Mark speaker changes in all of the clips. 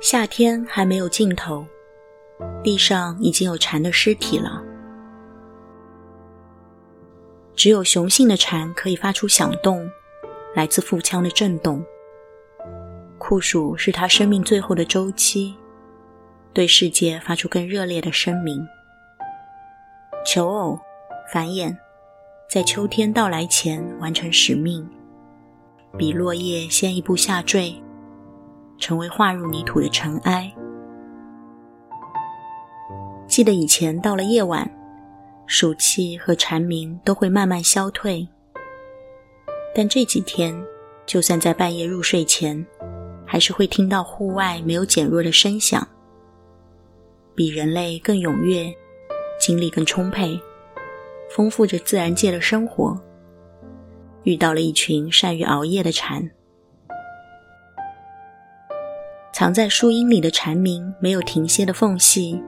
Speaker 1: 夏天还没有尽头，地上已经有蝉的尸体了。只有雄性的蝉可以发出响动，来自腹腔的震动。酷暑是它生命最后的周期，对世界发出更热烈的声明。求偶、繁衍，在秋天到来前完成使命，比落叶先一步下坠。成为化入泥土的尘埃。记得以前到了夜晚，暑气和蝉鸣都会慢慢消退。但这几天，就算在半夜入睡前，还是会听到户外没有减弱的声响。比人类更踊跃，精力更充沛，丰富着自然界的生活。遇到了一群善于熬夜的蝉。藏在树荫里的蝉鸣没有停歇的缝隙，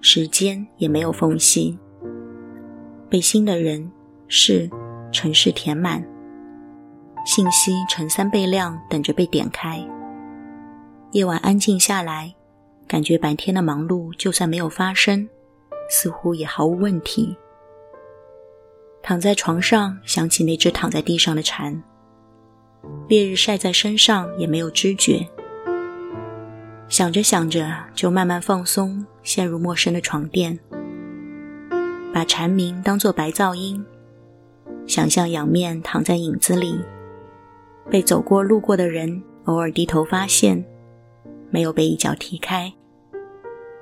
Speaker 1: 时间也没有缝隙，被新的人、事、城市填满，信息呈三倍量等着被点开。夜晚安静下来，感觉白天的忙碌就算没有发生，似乎也毫无问题。躺在床上，想起那只躺在地上的蝉，烈日晒在身上也没有知觉。想着想着，就慢慢放松，陷入陌生的床垫，把蝉鸣当作白噪音，想象仰面躺在影子里，被走过路过的人偶尔低头发现，没有被一脚踢开，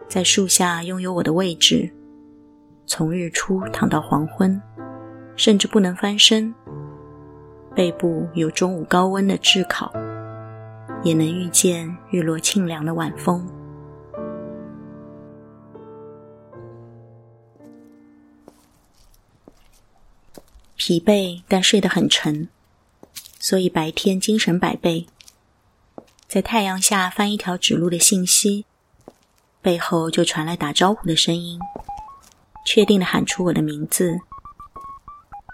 Speaker 1: 在树下拥有我的位置，从日出躺到黄昏，甚至不能翻身，背部有中午高温的炙烤。也能遇见日落清凉的晚风。疲惫，但睡得很沉，所以白天精神百倍。在太阳下翻一条指路的信息，背后就传来打招呼的声音，确定的喊出我的名字。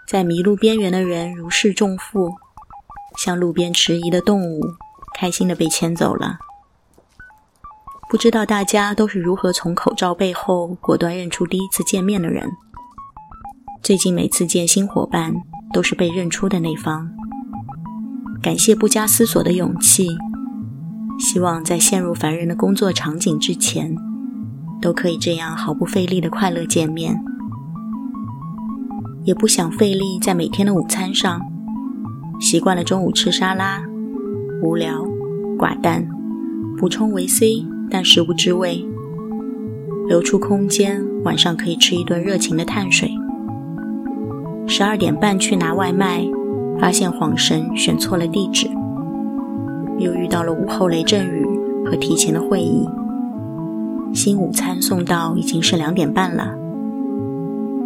Speaker 1: 在迷路边缘的人如释重负，像路边迟疑的动物。开心的被牵走了。不知道大家都是如何从口罩背后果断认出第一次见面的人。最近每次见新伙伴，都是被认出的那方。感谢不加思索的勇气。希望在陷入烦人的工作场景之前，都可以这样毫不费力的快乐见面。也不想费力在每天的午餐上，习惯了中午吃沙拉。无聊、寡淡，补充维 C，但食不知味。留出空间，晚上可以吃一顿热情的碳水。十二点半去拿外卖，发现晃神选错了地址。又遇到了午后雷阵雨和提前的会议。新午餐送到已经是两点半了。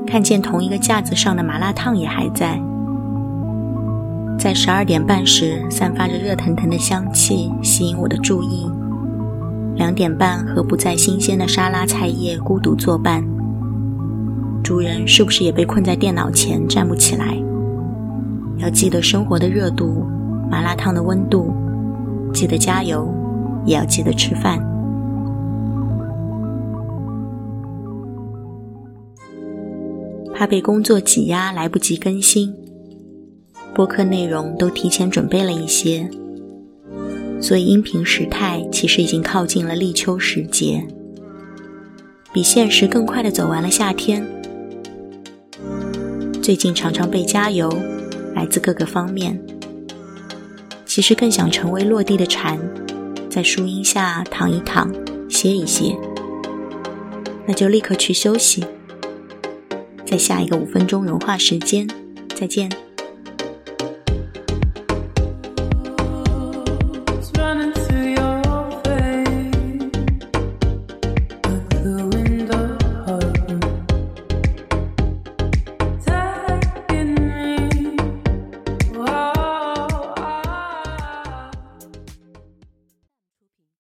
Speaker 1: 看见同一个架子上的麻辣烫也还在。在十二点半时，散发着热腾腾的香气，吸引我的注意。两点半和不再新鲜的沙拉菜叶孤独作伴，主人是不是也被困在电脑前站不起来？要记得生活的热度，麻辣烫的温度，记得加油，也要记得吃饭。怕被工作挤压，来不及更新。播客内容都提前准备了一些，所以音频时态其实已经靠近了立秋时节，比现实更快的走完了夏天。最近常常被加油，来自各个方面。其实更想成为落地的蝉，在树荫下躺一躺，歇一歇。那就立刻去休息，在下一个五分钟融化时间，再见。